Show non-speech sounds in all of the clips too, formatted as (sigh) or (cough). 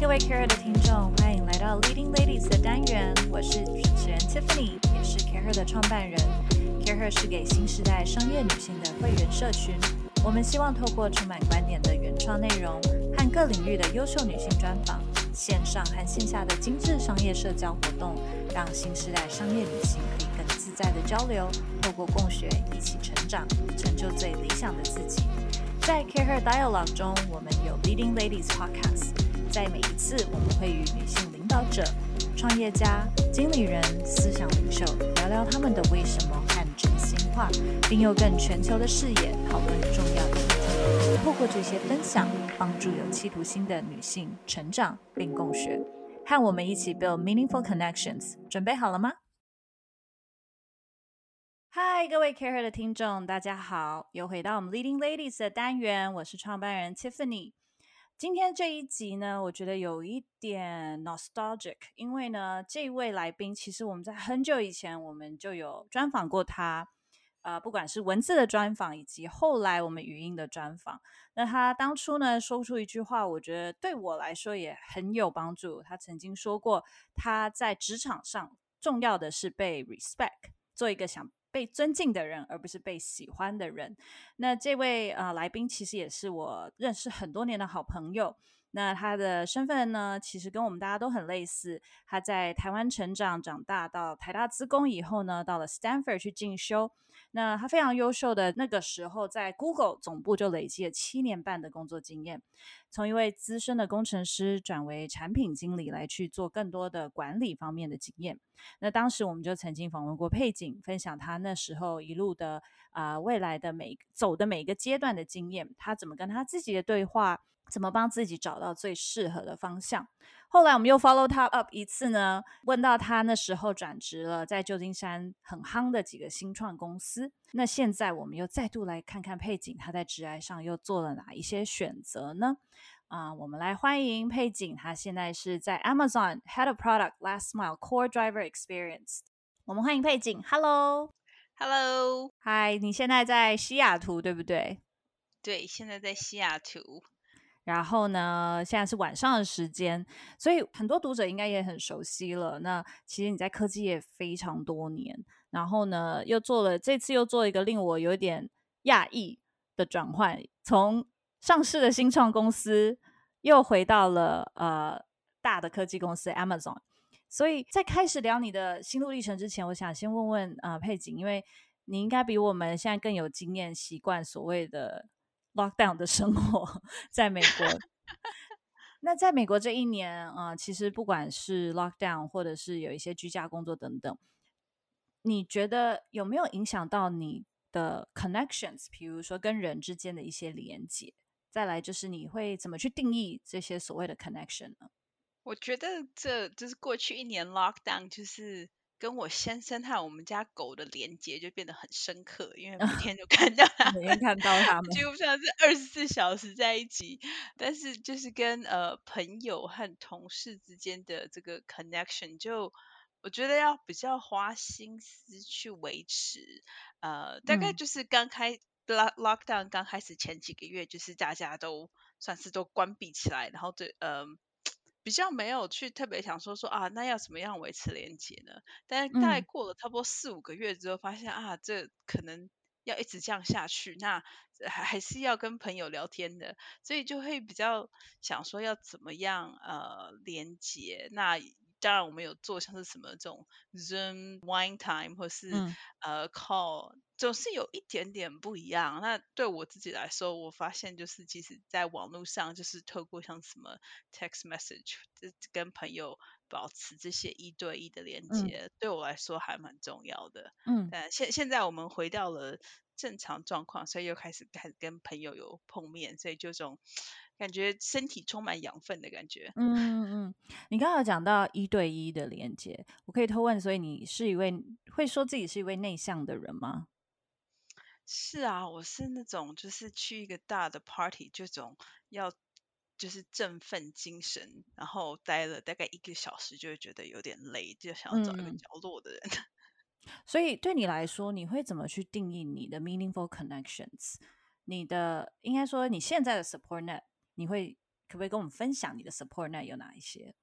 各位 CAREhER 的听众，欢迎来到 Leading Ladies 的单元。我是主持人 Tiffany，也是 CAREhER 的创办人。CAREhER 是给新时代商业女性的会员社群。我们希望透过充满观点的原创内容和各领域的优秀女性专访，线上和线下的精致商业社交活动，让新时代商业女性可以更自在的交流，透过共学一起成长，成就最理想的自己。在 CAREhER Dialogue 中，我们有 Leading Ladies Podcast。在每一次，我们会与女性领导者、创业家、经理人、思想领袖聊聊他们的为什么和真心话，并用更全球的视野讨论重要的议题。透过这些分享，帮助有企图心的女性成长并共学。和我们一起 build meaningful connections。准备好了吗？嗨，各位 Care 的听众，大家好，又回到我们 Leading Ladies 的单元，我是创办人 Tiffany。今天这一集呢，我觉得有一点 nostalgic，因为呢，这位来宾其实我们在很久以前我们就有专访过他，呃，不管是文字的专访，以及后来我们语音的专访。那他当初呢，说出一句话，我觉得对我来说也很有帮助。他曾经说过，他在职场上重要的是被 respect，做一个想。被尊敬的人，而不是被喜欢的人。那这位啊来宾其实也是我认识很多年的好朋友。那他的身份呢，其实跟我们大家都很类似。他在台湾成长长大，到台大资工以后呢，到了 Stanford 去进修。那他非常优秀的那个时候，在 Google 总部就累积了七年半的工作经验，从一位资深的工程师转为产品经理，来去做更多的管理方面的经验。那当时我们就曾经访问过佩景，分享他那时候一路的啊、未来的每走的每一个阶段的经验，他怎么跟他自己的对话。怎么帮自己找到最适合的方向？后来我们又 follow 他 up 一次呢，问到他那时候转职了，在旧金山很夯的几个新创公司。那现在我们又再度来看看佩景，他在职涯上又做了哪一些选择呢？啊、呃，我们来欢迎佩景，他现在是在 Amazon Head of Product Last Mile Core Driver Experience。我们欢迎佩景，Hello，Hello，嗨，你现在在西雅图对不对？对，现在在西雅图。然后呢，现在是晚上的时间，所以很多读者应该也很熟悉了。那其实你在科技也非常多年，然后呢，又做了这次又做一个令我有点讶异的转换，从上市的新创公司又回到了呃大的科技公司 Amazon。所以在开始聊你的心路历程之前，我想先问问啊、佩景，因为你应该比我们现在更有经验，习惯所谓的。Lockdown 的生活在美国，那在美国这一年啊、其实不管是 Lockdown 或者是有一些居家工作等等，你觉得有没有影响到你的 connections？比如说跟人之间的一些连接。再来就是你会怎么去定义这些所谓的 connection 呢？我觉得这就是过去一年 Lockdown 就是。跟我先生和我们家狗的连接就变得很深刻，因为每天 (laughs) 就看到他们，每天看到他们，几乎像是二十四小时在一起。但是就是跟呃朋友和同事之间的这个 connection，就我觉得要比较花心思去维持。呃，大概就是刚开 lock lockdown 刚开始前几个月，就是大家都算是都关闭起来，然后对，嗯、呃。比较没有去特别想说说啊，那要怎么样维持连接呢？但是大概过了差不多四五个月之后，发现、嗯、啊，这可能要一直这样下去，那还还是要跟朋友聊天的，所以就会比较想说要怎么样呃连接那。当然，我们有做像是什么这种 Zoom Wine Time 或是、嗯、呃 Call，总是有一点点不一样。那对我自己来说，我发现就是其实在网络上，就是透过像什么 Text Message，跟朋友保持这些一对一的连接，嗯、对我来说还蛮重要的。嗯，但现现在我们回到了正常状况，所以又开始开始跟朋友有碰面，所以就这种。感觉身体充满养分的感觉。嗯嗯嗯，你刚刚有讲到一对一的连接，我可以偷问，所以你是一位会说自己是一位内向的人吗？是啊，我是那种就是去一个大的 party，这种要就是振奋精神，然后待了大概一个小时就会觉得有点累，就想要找一个角落的人。嗯。(laughs) 所以对你来说，你会怎么去定义你的 meaningful connections？你的应该说你现在的 support net？你会可不可以跟我们分享你的 support net 有哪一些？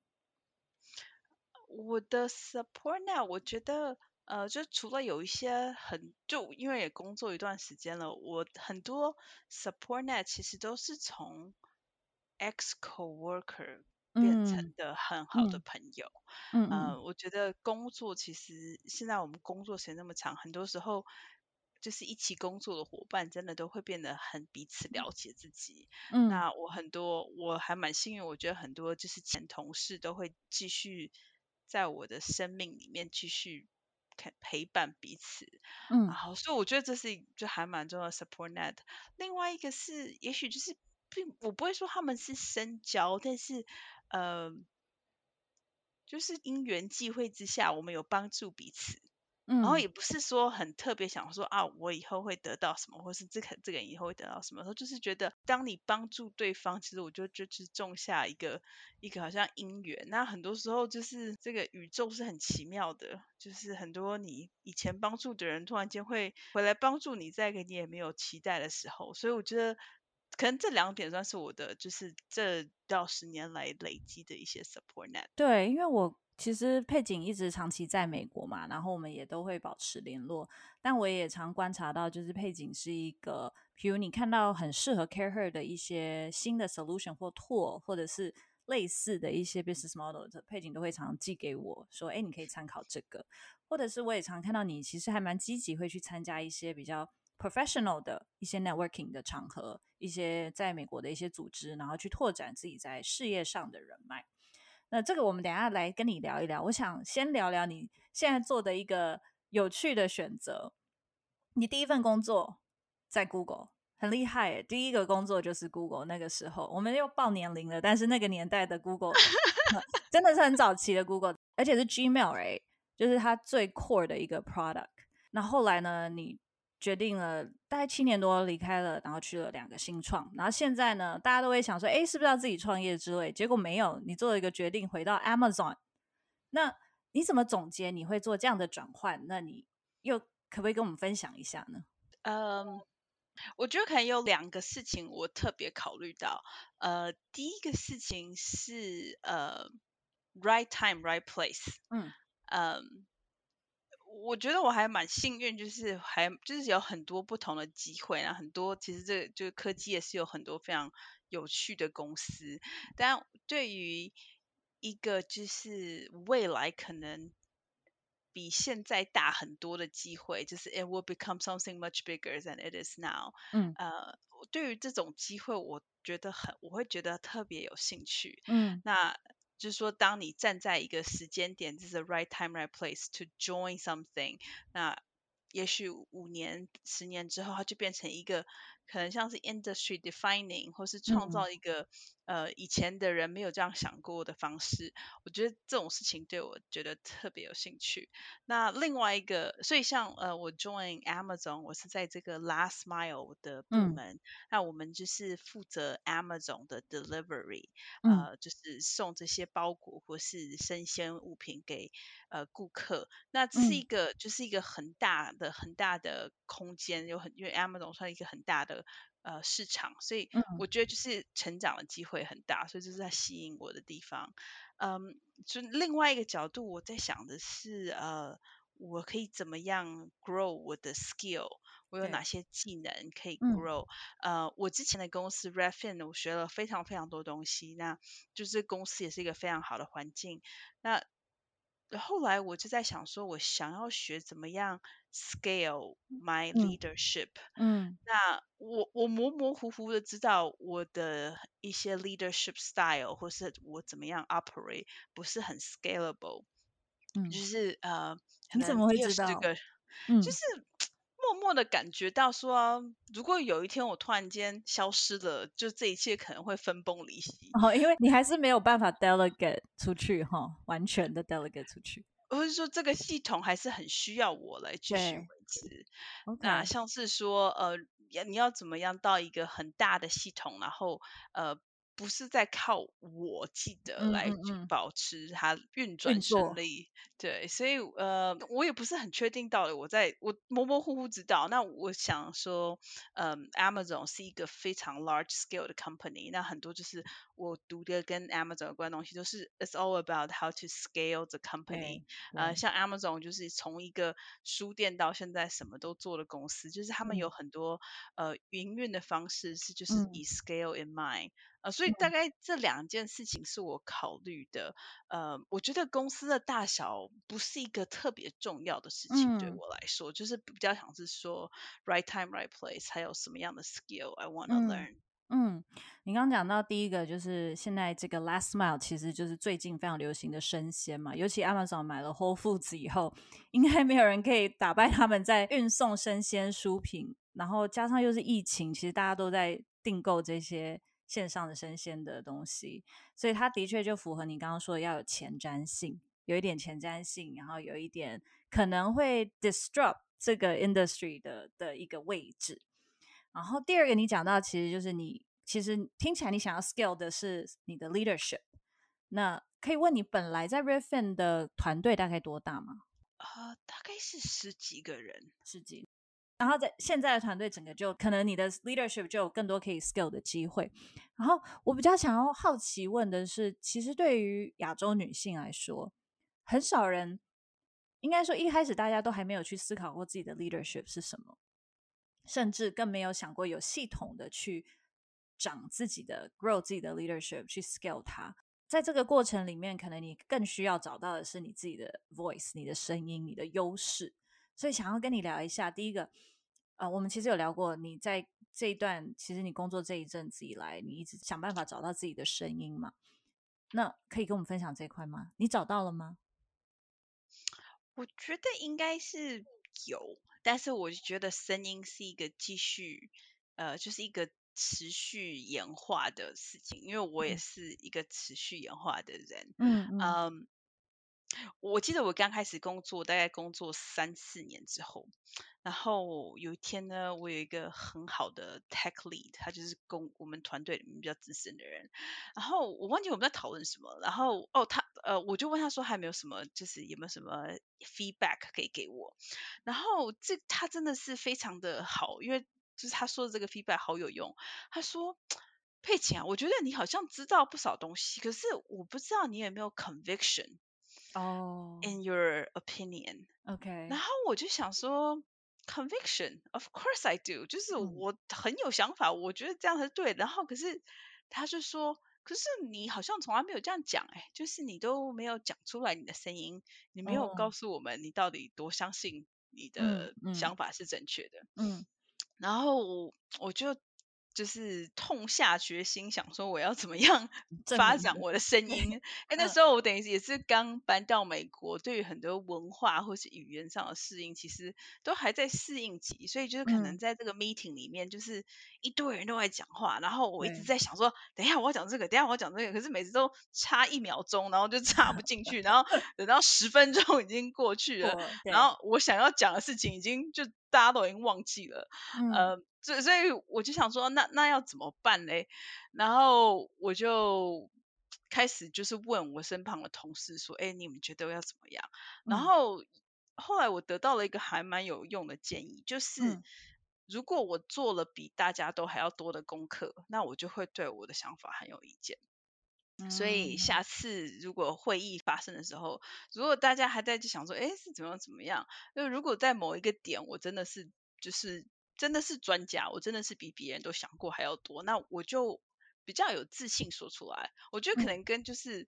我的 support net，我觉得呃，就除了有一些很，就因为也工作一段时间了，我很多 support net 其实都是从 ex coworker 变成的很好的朋友。嗯，呃，我觉得工作其实现在我们工作时间那么长，很多时候。就是一起工作的伙伴，真的都会变得很彼此了解自己。嗯，那我很多我还蛮幸运，我觉得很多就是前同事都会继续在我的生命里面继续陪陪伴彼此。嗯，好，所以我觉得这是就还蛮重要的 support net。另外一个是，也许就是并我不会说他们是深交，但是呃，就是因缘际会之下，我们有帮助彼此。然后也不是说很特别想说啊，我以后会得到什么，或是这个这个人以后会得到什么。然后就是觉得，当你帮助对方，其实我觉得就是种下一个一个好像因缘。那很多时候就是这个宇宙是很奇妙的，就是很多你以前帮助的人，突然间会回来帮助你，在一个你也没有期待的时候。所以我觉得，可能这两点算是我的，就是这到十年来累积的一些 support net。对，因为我。其实佩景一直长期在美国嘛，然后我们也都会保持联络。但我也常观察到，就是佩景是一个，比如你看到很适合 CareHer 的一些新的 solution 或 tool，或者是类似的一些 business model，佩景都会常常寄给我说：“哎，你可以参考这个。”或者是我也常看到你其实还蛮积极，会去参加一些比较 professional 的一些 networking 的场合，一些在美国的一些组织，然后去拓展自己在事业上的人脉。那这个我们等一下来跟你聊一聊。我想先聊聊你现在做的一个有趣的选择。你第一份工作在 Google，很厉害耶，第一个工作就是 Google。那个时候我们又报年龄了，但是那个年代的 Google (laughs) (laughs) 真的是很早期的 Google，而且是 Gmail 哎，就是它最 core 的一个 product。那后来呢，你决定了大概七年多离开了，然后去了两个新创，然后现在呢，大家都会想说，哎，是不是要自己创业之类？结果没有，你做了一个决定，回到 Amazon。那你怎么总结你会做这样的转换？那你又可不可以跟我们分享一下呢？嗯，我觉得可能有两个事情我特别考虑到。呃，第一个事情是呃，right time, right place。嗯嗯。我觉得我还蛮幸运，就是还就是有很多不同的机会，然后很多其实这个就是科技也是有很多非常有趣的公司。但对于一个就是未来可能比现在大很多的机会，就是 it will become something much bigger than it is now。嗯，呃，对于这种机会，我觉得很我会觉得特别有兴趣。嗯，那。就是说，当你站在一个时间点，这是 right time, right place to join something，那也许五年、十年之后，它就变成一个可能像是 industry defining，或是创造一个。嗯呃，以前的人没有这样想过的方式，我觉得这种事情对我觉得特别有兴趣。那另外一个，所以像呃，我 join Amazon，我是在这个 last mile 的部门，嗯、那我们就是负责 Amazon 的 delivery，呃，嗯、就是送这些包裹或是生鲜物品给呃顾客。那这是一个，嗯、就是一个很大的很大的空间，有很因为 Amazon 算一个很大的。呃，市场，所以我觉得就是成长的机会很大，嗯、所以这是在吸引我的地方。嗯，就另外一个角度，我在想的是，呃，我可以怎么样 grow 我的 skill？我有哪些技能可以 grow？嗯、呃，我之前的公司 Redfin，我学了非常非常多东西，那就是公司也是一个非常好的环境。那后来我就在想说，我想要学怎么样 scale my leadership。嗯，嗯那我我模模糊糊的知道我的一些 leadership style，或是我怎么样 operate 不是很 scalable。嗯，就是呃，你怎么会知道？嗯，就是默默的感觉到说，如果有一天我突然间消失了，就这一切可能会分崩离析。哦，因为你还是没有办法 delegate 出去哈，完全的 delegate 出去。或者说这个系统还是很需要我来继续维持。那像是说，呃，你要怎么样到一个很大的系统，然后呃。不是在靠我记得来保持它运转顺利，对，所以呃，我也不是很确定到底我在我模模糊糊知道。那我想说，嗯，Amazon 是一个非常 large scale 的 company，那很多就是我读的跟 Amazon 有关的东西，都是 It's all about how to scale the company。呃，像 Amazon 就是从一个书店到现在什么都做的公司，就是他们有很多、嗯、呃营运的方式是就是以 scale in mind、嗯。呃，所以大概这两件事情是我考虑的。呃，我觉得公司的大小不是一个特别重要的事情，对我来说，嗯、就是比较想是说 right time right place，还有什么样的 skill I want to learn。嗯嗯，你刚刚讲到第一个就是现在这个 last mile，其实就是最近非常流行的生鲜嘛。尤其 Amazon 买了 Whole Foods 以后，应该没有人可以打败他们在运送生鲜蔬品。然后加上又是疫情，其实大家都在订购这些线上的生鲜的东西，所以它的确就符合你刚刚说的要有前瞻性，有一点前瞻性，然后有一点可能会 disrupt 这个 industry 的的一个位置。然后第二个你讲到，其实就是你其实听起来你想要 scale 的是你的 leadership。那可以问你本来在 Redfin 的团队大概多大吗？啊、呃，大概是十几个人，十几。然后在现在的团队整个就可能你的 leadership 就有更多可以 scale 的机会。然后我比较想要好奇问的是，其实对于亚洲女性来说，很少人应该说一开始大家都还没有去思考过自己的 leadership 是什么。甚至更没有想过有系统的去长自己的 grow 自己的 leadership 去 scale 它，在这个过程里面，可能你更需要找到的是你自己的 voice，你的声音，你的优势。所以想要跟你聊一下，第一个，呃，我们其实有聊过，你在这一段其实你工作这一阵子以来，你一直想办法找到自己的声音嘛？那可以跟我们分享这一块吗？你找到了吗？我觉得应该是有。但是我觉得声音是一个继续，呃，就是一个持续演化的事情，因为我也是一个持续演化的人。嗯嗯。Um, 我记得我刚开始工作，大概工作三四年之后，然后有一天呢，我有一个很好的 tech lead，他就是工我们团队里面比较资深的人，然后我忘记我们在讨论什么，然后哦他呃我就问他说还没有什么就是有没有什么 feedback 可以给我，然后这他真的是非常的好，因为就是他说的这个 feedback 好有用，他说佩奇啊，我觉得你好像知道不少东西，可是我不知道你有没有 conviction。哦、oh.，In your opinion, OK，然后我就想说，conviction, of course I do，就是我很有想法，嗯，我觉得这样是对的。然后可是他就说，可是你好像从来没有这样讲，哎，就是你都没有讲出来你的声音，你没有告诉我们你到底多相信你的想法是正确的。嗯，嗯然后我就。就是痛下决心，想说我要怎么样 (laughs) 发展我的声音。哎，(laughs) 那时候我等于也是刚搬到美国，对于很多文化或是语言上的适应，其实都还在适应期。所以就是可能在这个 meeting 里面，就是一堆人都在讲话，然后我一直在想说，等一下我要讲这个，等一下我要讲这个，可是每次都差一秒钟，然后就插不进去，然后 (laughs) 等到十分钟已经过去了，然后我想要讲的事情已经就大家都已经忘记了，呃。所以，所以我就想说，那那要怎么办嘞？然后我就开始就是问我身旁的同事说：“哎，你们觉得要怎么样？”然后后来我得到了一个还蛮有用的建议，就是如果我做了比大家都还要多的功课，那我就会对我的想法很有意见。所以下次如果会议发生的时候，如果大家还在想说：“哎，是怎么样怎么样？”就如果在某一个点，我真的是就是。真的是专家，我真的是比别人都想过还要多，那我就比较有自信说出来。我觉得可能跟就是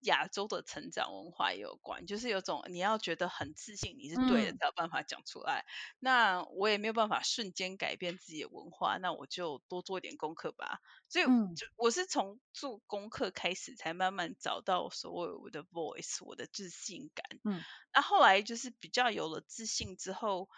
亚洲的成长文化也有关，嗯、就是有种你要觉得很自信，你是对的才有办法讲出来、嗯。那我也没有办法瞬间改变自己的文化，那我就多做一点功课吧。所以，就我是从做功课开始，才慢慢找到所谓我的 voice，我的自信感。嗯，那后来就是比较有了自信之后，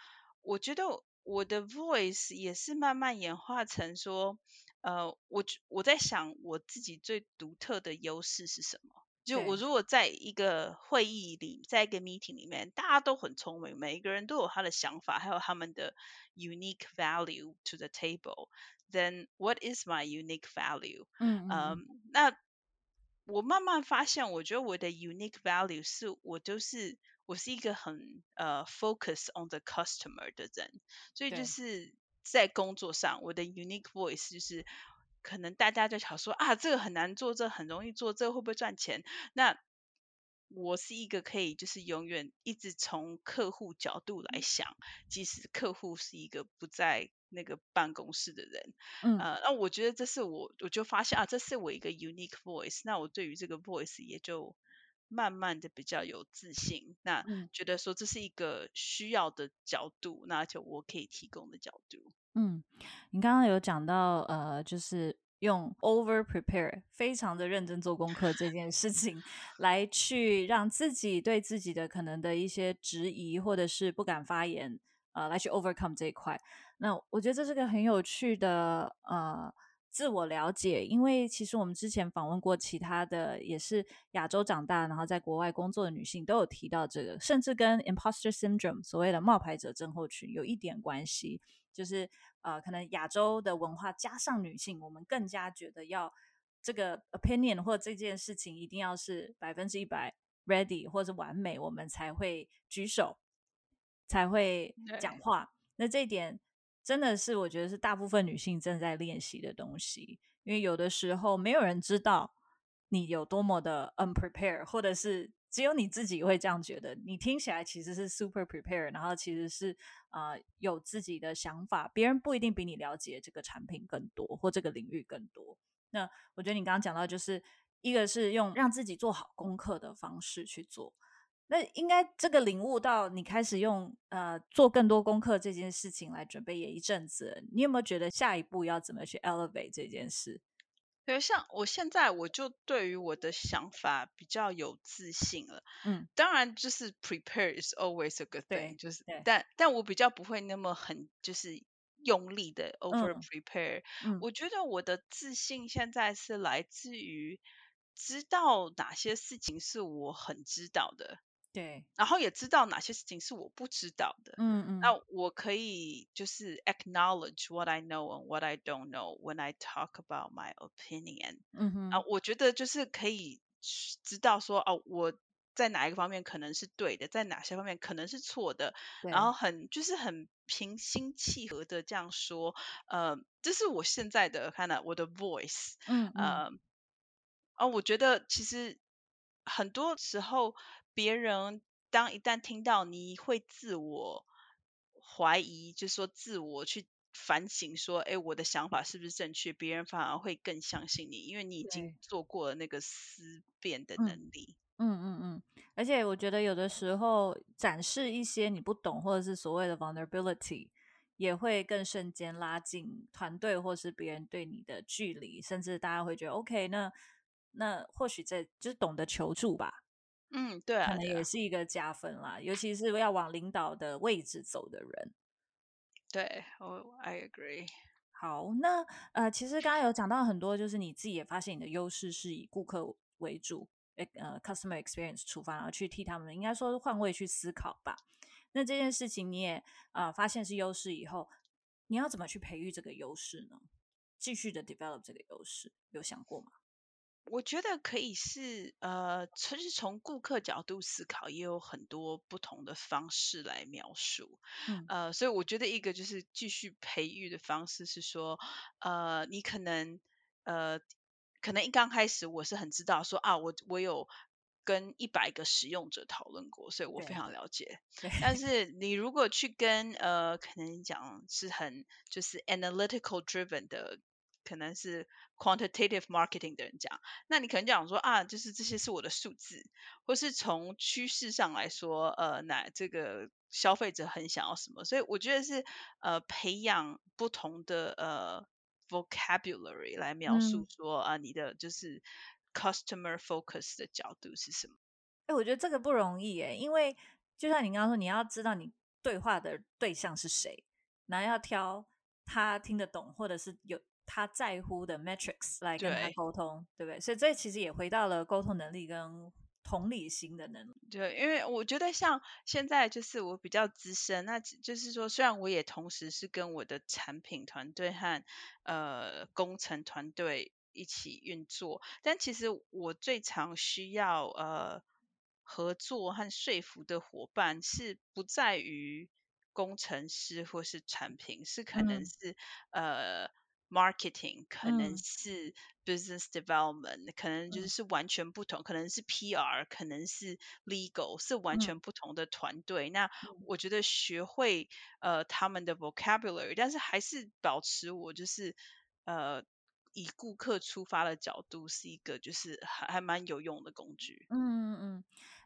我觉得。我的 voice 也是慢慢演化成说，呃，我我在想我自己最独特的优势是什么？就我如果在一个会议里，在一个 meeting 里面，大家都很聪明，每一个人都有他的想法，还有他们的 unique value to the table，then what is my unique value？嗯，嗯，um, 那我慢慢发现，我觉得我的 unique value 是我就是。我是一个很呃、uh, focus on the customer 的人，所以就是在工作上，我的 unique voice 就是可能大家就想说啊，这个很难做，这个很容易做，这个会不会赚钱？那我是一个可以就是永远一直从客户角度来想，即使客户是一个不在那个办公室的人，嗯，呃，那我觉得这是我我就发现啊，这是我一个 unique voice，那我对于这个 voice 也就慢慢的比较有自信，那觉得说这是一个需要的角度，那就我可以提供的角度。嗯，你刚刚有讲到呃，就是。用 over prepare 非常的认真做功课这件事情，来去让自己对自己的可能的一些质疑或者是不敢发言，呃，来去 overcome 这一块。那我觉得这是个很有趣的呃自我了解，因为其实我们之前访问过其他的也是亚洲长大，然后在国外工作的女性都有提到这个，甚至跟 imposter syndrome 所谓的冒牌者症候群有一点关系，就是。呃，可能亚洲的文化加上女性，我们更加觉得要这个 opinion 或者这件事情一定要是百分之一百 ready 或者完美，我们才会举手，才会讲话。那这一点真的是我觉得是大部分女性正在练习的东西，因为有的时候没有人知道你有多么的 unprepared，或者是。只有你自己会这样觉得，你听起来其实是 super prepared，然后其实是呃有自己的想法，别人不一定比你了解这个产品更多或这个领域更多。那我觉得你刚刚讲到，就是一个是用让自己做好功课的方式去做，那应该这个领悟到你开始用呃做更多功课这件事情来准备也一阵子，你有没有觉得下一步要怎么去 elevate 这件事？比如像我现在，我就对于我的想法比较有自信了。嗯，当然就是 prepare is always a good thing，就是但但我比较不会那么很就是用力的 over prepare。嗯，我觉得我的自信现在是来自于知道哪些事情是我很知道的。对，然后也知道哪些事情是我不知道的。嗯嗯，那我可以就是 acknowledge what I know and what I don't know when I talk about my opinion。嗯哼，啊，我觉得就是可以知道说哦，我在哪一个方面可能是对的，在哪些方面可能是错的。然后很就是很平心气和的这样说，呃，这是我现在的看到我的 voice。嗯嗯，呃，哦，我觉得其实很多时候。别人当一旦听到你会自我怀疑，就是说自我去反省，说，哎，我的想法是不是正确？别人反而会更相信你，因为你已经做过了那个思辨的能力。嗯嗯嗯。而且我觉得有的时候展示一些你不懂或者是所谓的 vulnerability，也会更瞬间拉近团队或是别人对你的距离，甚至大家会觉得 OK，那那或许在就是懂得求助吧。嗯，对啊，可能也是一个加分啦，尤其是要往领导的位置走的人。对，我、oh，I agree。好，那呃，其实刚刚有讲到很多，就是你自己也发现你的优势是以顾客为主，呃，customer experience 出发，然后去替他们，应该说是换位去思考吧。那这件事情你也呃发现是优势以后，你要怎么去培育这个优势呢？继续的 develop 这个优势，有想过吗？我觉得可以是，呃，其实从顾客角度思考，也有很多不同的方式来描述。嗯，呃，所以我觉得一个就是继续培育的方式是说，呃，你可能，呃，可能一刚开始我是很知道说啊，我我有跟一百个使用者讨论过，所以我非常了解。(laughs) 但是你如果去跟呃，可能讲是很就是 analytical driven 的。可能是 quantitative marketing 的人讲，那你可能讲说啊，就是这些是我的数字，或是从趋势上来说，呃，那这个消费者很想要什么，所以我觉得是呃培养不同的呃 vocabulary 来描述说啊，你的就是 customer focus 的角度是什么？哎，我觉得这个不容易哎，因为就像你刚刚说，你要知道你对话的对象是谁，然后要挑他听得懂，或者是有。他在乎的 metrics 来跟他沟通，对，对不对？所以这其实也回到了沟通能力跟同理心的能力。对，因为我觉得像现在就是我比较资深，那就是说，虽然我也同时是跟我的产品团队和呃工程团队一起运作，但其实我最常需要呃合作和说服的伙伴是不在于工程师或是产品，是可能是、嗯、呃。marketing，可能嗯是 business development，可能就是是完全不同，可能是 PR，可能是 legal，是完全不同的团队。那我觉得学会呃他们的 vocabulary，但是还是保持我就是呃以顾客出发的角度，是一个就是还还蛮有用的工具。嗯嗯嗯。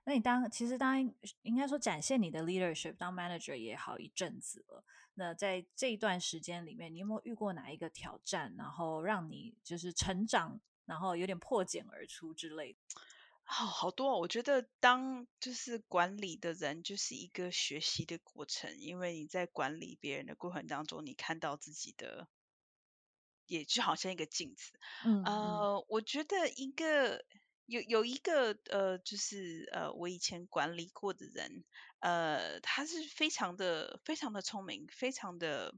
那你当其实当应该说展现你的 leadership，当 manager 也好一阵子了。那在这一段时间里面，你有没有遇过哪一个挑战，然后让你就是成长，然后有点破茧而出之类的？好、哦、好多、哦，我觉得当就是管理的人就是一个学习的过程，因为你在管理别人的过程当中，你看到自己的，也就好像一个镜子。嗯，呃，我觉得一个。有有一个呃，就是呃，我以前管理过的人，呃，他是非常的非常的聪明，非常的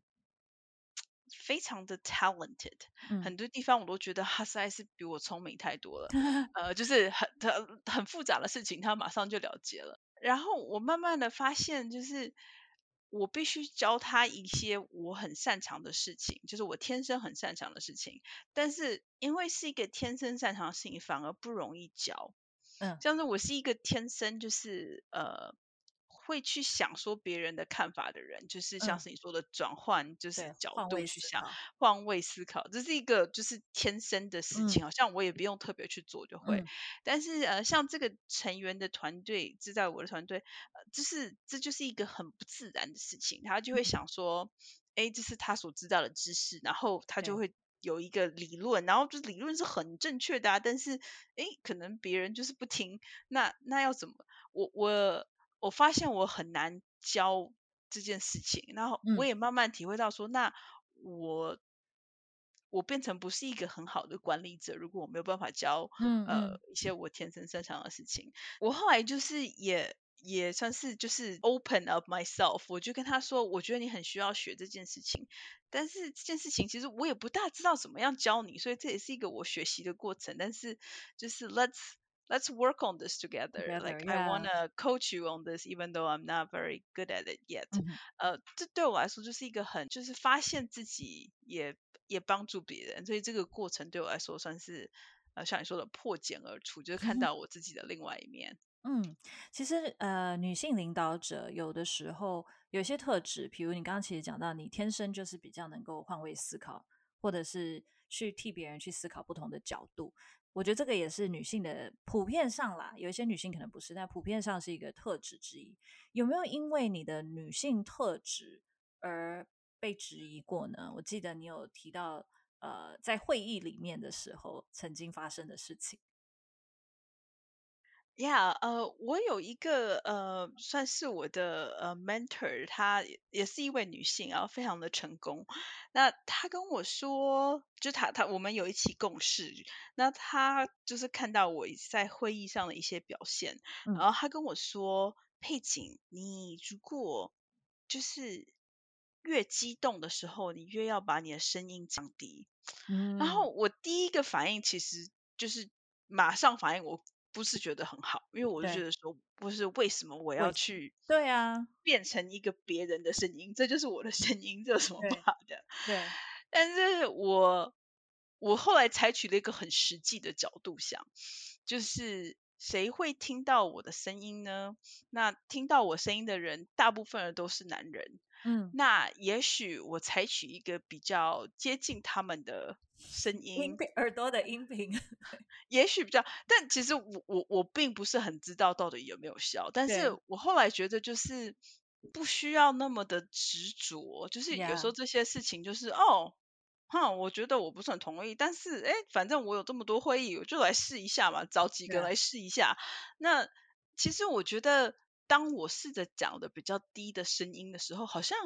非常的 talented，嗯，很多地方我都觉得他实在是比我聪明太多了，(laughs) 呃，就是很很很复杂的事情，他马上就了解了。然后我慢慢的发现，就是。我必须教他一些我很擅长的事情，就是我天生很擅长的事情。但是因为是一个天生擅长的事情，反而不容易教。嗯，像是我是一个天生就是呃。会去想说别人的看法的人，就是像是你说的转换，嗯、就是角度去想，换位思考，这是一个就是天生的事情，好、嗯、像我也不用特别去做就会。嗯、但是呃，像这个成员的团队，知道我的团队，呃，就是这就是一个很不自然的事情，他就会想说，哎、嗯，这是他所知道的知识，然后他就会有一个理论，然后就是理论是很正确的啊，但是哎，可能别人就是不听，那那要怎么？我我。我发现我很难教这件事情，然后我也慢慢体会到说，嗯、那我我变成不是一个很好的管理者，如果我没有办法教，嗯嗯。呃一些我天生擅长的事情，我后来就是也也算是就是 open up myself，我就跟他说，我觉得你很需要学这件事情，但是这件事情其实我也不大知道怎么样教你，所以这也是一个我学习的过程，但是就是 let's。Let's work on this together. together like yeah. I wanna coach you on this, even though I'm not very good at it yet. 呃，这对我来说就是一个很，就是发现自己也也帮助别人，所以这个过程对我来说算是呃，像你说的破茧而出，就是看 (laughs) 到我自己的另外一面。嗯，其实呃，女性领导者有的时候有些特质，比如你刚刚其实讲到，你天生就是比较能够换位思考，或者是去替别人去思考不同的角度。我觉得这个也是女性的普遍上啦，有一些女性可能不是，但普遍上是一个特质之一。有没有因为你的女性特质而被质疑过呢？我记得你有提到，呃，在会议里面的时候曾经发生的事情。Yeah，呃，我有一个呃，算是我的呃 mentor，她也是一位女性，然后非常的成功。那她跟我说，就她她我们有一起共事，那她就是看到我在会议上的一些表现，嗯、然后她跟我说：“佩锦，你如果就是越激动的时候，你越要把你的声音降低。”嗯，然后我第一个反应其实就是马上反应我。不是觉得很好，因为我就觉得说，不是为什么我要去对啊，变成一个别人的声音，这就是我的声音，这有什么不好的？对，但是我我后来采取了一个很实际的角度想，就是谁会听到我的声音呢？那听到我声音的人，大部分人都是男人。嗯，那也许我采取一个比较接近他们的声音，音耳朵的音频，(laughs) 也许比较，但其实我我我并不是很知道到底有没有效，但是我后来觉得就是不需要那么的执着，就是有时候这些事情就是哦，哼，我觉得我不是很同意，但是哎，反正我有这么多会议，我就来试一下嘛，找几个来试一下。那其实我觉得。当我试着讲的比较低的声音的时候，好像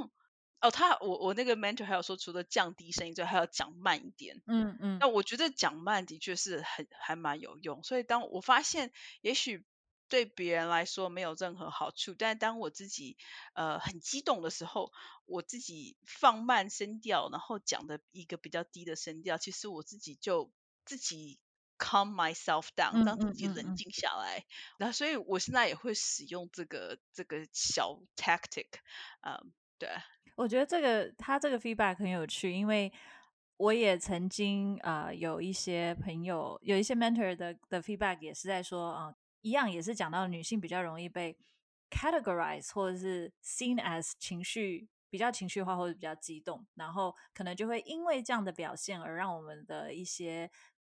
哦，他我我那个 mentor 还有说，除了降低声音之外，还要讲慢一点。嗯嗯。那我觉得讲慢的确是很还蛮有用。所以当我发现，也许对别人来说没有任何好处，但当我自己呃很激动的时候，我自己放慢声调，然后讲的一个比较低的声调，其实我自己就自己。Calm myself down，让自己冷静下来。那、所以，我现在也会使用这个这个小 tactic。嗯，对。我觉得这个他这个 feedback 很有趣，因为我也曾经啊、呃、有一些朋友，有一些 mentor 的的 feedback 也是在说啊、呃，一样也是讲到女性比较容易被 categorize 或者是 seen as 情绪比较情绪化或者比较激动，然后可能就会因为这样的表现而让我们的一些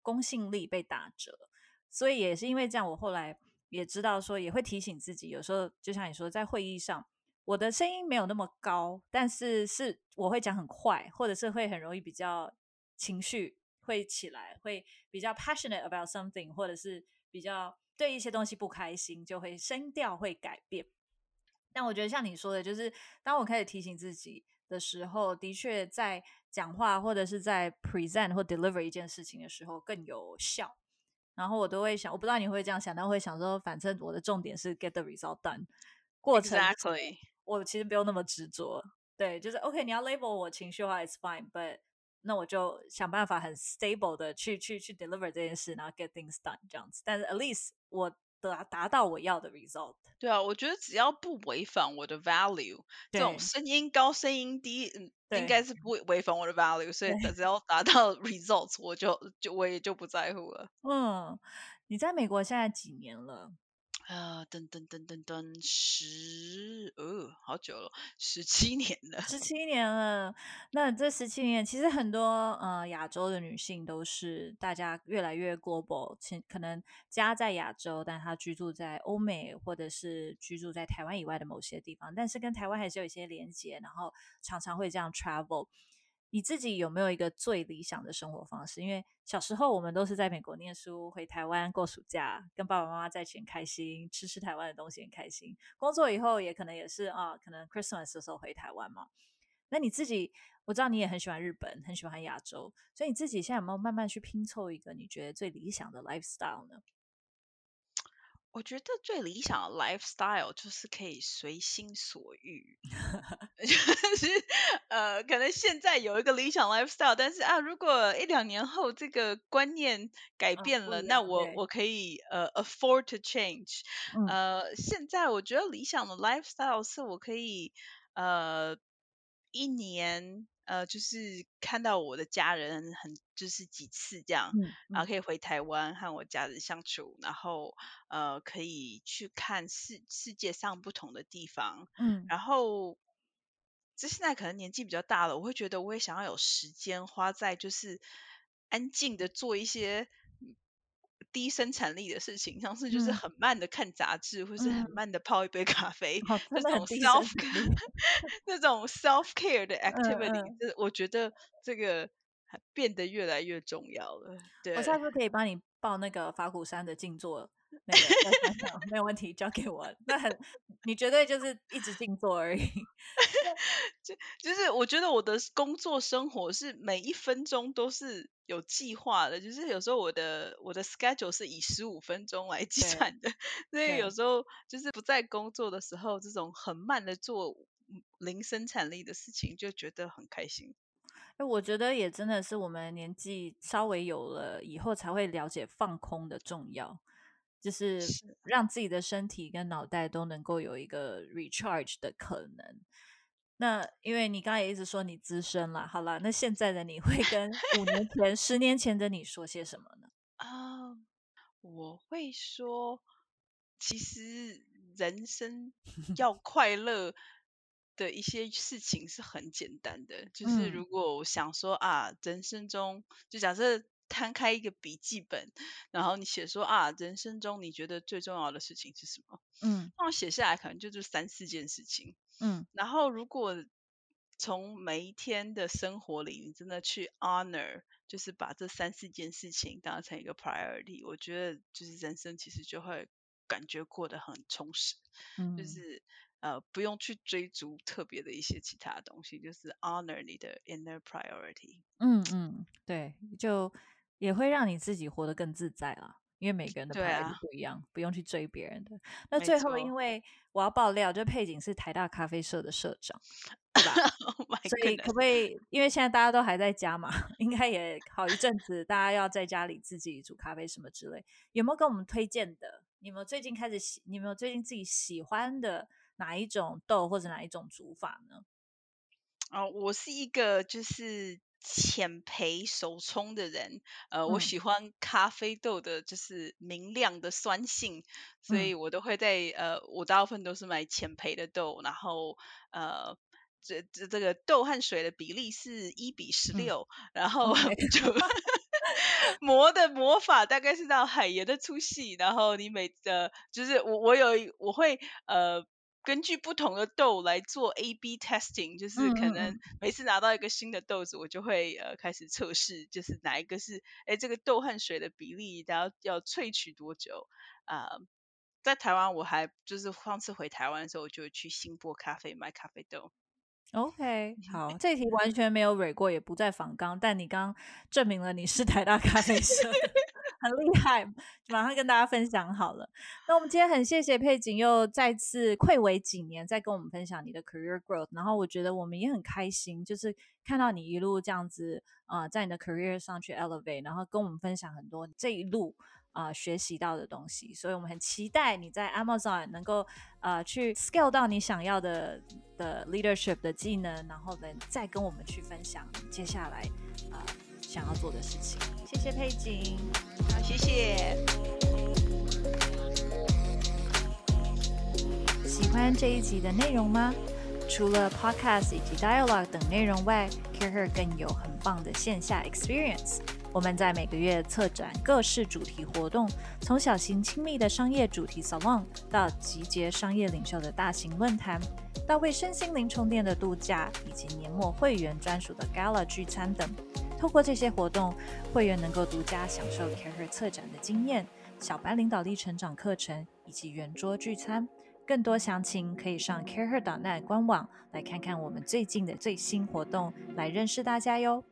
公信力被打折。所以也是因为这样，我后来也知道说，也会提醒自己，有时候就像你说，在会议上。我的声音没有那么高，但是是我会讲很快，或者是会很容易比较情绪会起来，会比较 passionate about something，或者是比较对一些东西不开心，就会声调会改变。但我觉得像你说的，就是当我开始提醒自己的时候，的确在讲话或者是在 present 或 deliver 一件事情的时候更有效。然后我都会想，我不知道你会这样想，但我会想说，反正我的重点是 get the result done，过程。Exactly. 我其实不用那么执着，对，就是 OK，你要 label 我情绪化，it's fine，but 那我就想办法很 stable 的去去去 deliver 这件事，然后 get things done 这样子。但是 at least 我达达到我要的 result。对啊，我觉得只要不违反我的 value，这种声音高声音低，嗯，应该是不会违反我的 value，所以只要达到 results，我就就我也就不在乎了。嗯，你在美国现在几年了？呃，等等等等等，十，呃，好久了，十七年了，十 (laughs) 七年了。那这十七年，其实很多呃亚洲的女性都是大家越来越 global，可能家在亚洲，但她居住在欧美，或者是居住在台湾以外的某些地方，但是跟台湾还是有一些连接，然后常常会这样 travel。你自己有没有一个最理想的生活方式？因为小时候我们都是在美国念书，回台湾过暑假，跟爸爸妈妈在一起很开心，吃吃台湾的东西很开心。工作以后也可能也是啊，可能 Christmas 的时候回台湾嘛。那你自己，我知道你也很喜欢日本，很喜欢亚洲，所以你自己现在有没有慢慢去拼凑一个你觉得最理想的 lifestyle 呢？我觉得最理想的 lifestyle 就是可以随心所欲，(laughs) (laughs) 就是呃，可能现在有一个理想 lifestyle，但是啊，如果一两年后这个观念改变了，哦、那我我可以呃 afford to change。嗯、呃，现在我觉得理想的 lifestyle 是我可以呃一年。呃，就是看到我的家人很就是几次这样，嗯嗯、然后可以回台湾和我家人相处，然后呃可以去看世世界上不同的地方，嗯，然后这现在可能年纪比较大了，我会觉得我也想要有时间花在就是安静的做一些低生产力的事情，像是就是很慢的看杂志，嗯、或是很慢的泡一杯咖啡，那、嗯、(laughs) 种 self 那种 self care 的 activity，我觉得这个变得越来越重要了。对，我下次可以帮你报那个法鼓山的静坐，那个没有问题，交给我。那很，你绝对就是一直静坐而已。(laughs) 就就是我觉得我的工作生活是每一分钟都是。有计划的，就是有时候我的我的 schedule 是以十五分钟来 (laughs) 计算的，所以有时候就是不在工作的时候，这种很慢的做零生产力的事情，就觉得很开心。哎，我觉得也真的是我们年纪稍微有了以后，才会了解放空的重要，就是让自己的身体跟脑袋都能够有一个 recharge 的可能。那因为你刚刚也一直说你资深了，好了，那现在的你会跟五年 (laughs) 前、十年前的你说些什么呢？啊，uh, 我会说，其实人生要 (laughs) 快乐的一些事情是很简单的，就是如果我想说啊，人生中就假设摊开一个笔记本，然后你写说啊，人生中你觉得最重要的事情是什么？嗯，那我写下来可能就这三四件事情。嗯，然后如果从每一天的生活里，你真的去 honor，就是把这三四件事情当成一个 priority，我觉得就是人生其实就会感觉过得很充实，嗯，就是呃不用去追逐特别的一些其他东西，就是 honor 你的 inner priority。嗯嗯，对，就也会让你自己活得更自在啦。因为每个人的牌都不一样，啊、不用去追别人的。那最后，因为我要爆料，就佩景是台大咖啡社的社长，对吧？(laughs) oh、所以可不可以？因为现在大家都还在家嘛，(laughs) 应该也好一阵子，大家要在家里自己煮咖啡什么之类，有没有跟我们推荐的？你们最近开始喜？你们最近自己喜欢的哪一种豆或者哪一种煮法呢？哦，我是一个就是。浅焙手冲的人，呃，嗯、我喜欢咖啡豆的就是明亮的酸性，所以我都会在呃，我大部分都是买浅焙的豆，然后呃。这这这个豆和水的比例是一比十六，嗯，然后就. (laughs) 磨的磨法大概是到海盐的粗细，然后你每呃就是我我有我会呃根据不同的豆来做 A/B testing，就是可能每次拿到一个新的豆子，我就会呃开始测试，就是哪一个是哎这个豆和水的比例，然后要萃取多久啊，呃？在台湾我还就是上次回台湾的时候，我就去新波咖啡买咖啡豆。OK，好，这题完全没有蕊过，也不在仿纲，但你刚证明了你是台大咖啡社，很厉害，马上跟大家分享好了。那我们今天很谢谢佩锦又再次睽违几年，再跟我们分享你的 career growth，然后我觉得我们也很开心，就是看到你一路这样子啊、在你的 career 上去 elevate，然后跟我们分享很多这一路。啊、学习到的东西，所以我们很期待你在 Amazon 能够呃去 scale 到你想要的的 leadership 的技能，然后能再跟我们去分享接下来啊、想要做的事情。谢谢佩锦，好，谢谢。喜欢这一集的内容吗？除了 podcast 以及 dialogue 等内容外，CAREhER 更有很棒的线下 experience。我们在每个月策展各式主题活动，从小型亲密的商业主题 salon，到集结商业领袖的大型论坛，到为身心灵充电的度假，以及年末会员专属的 gala 聚餐等。透过这些活动，会员能够独家享受 CAREhER 策展的经验、小白领导力成长课程以及圆桌聚餐。更多详情可以上 CAREhER.net 官网来看看我们最近的最新活动，来认识大家哟。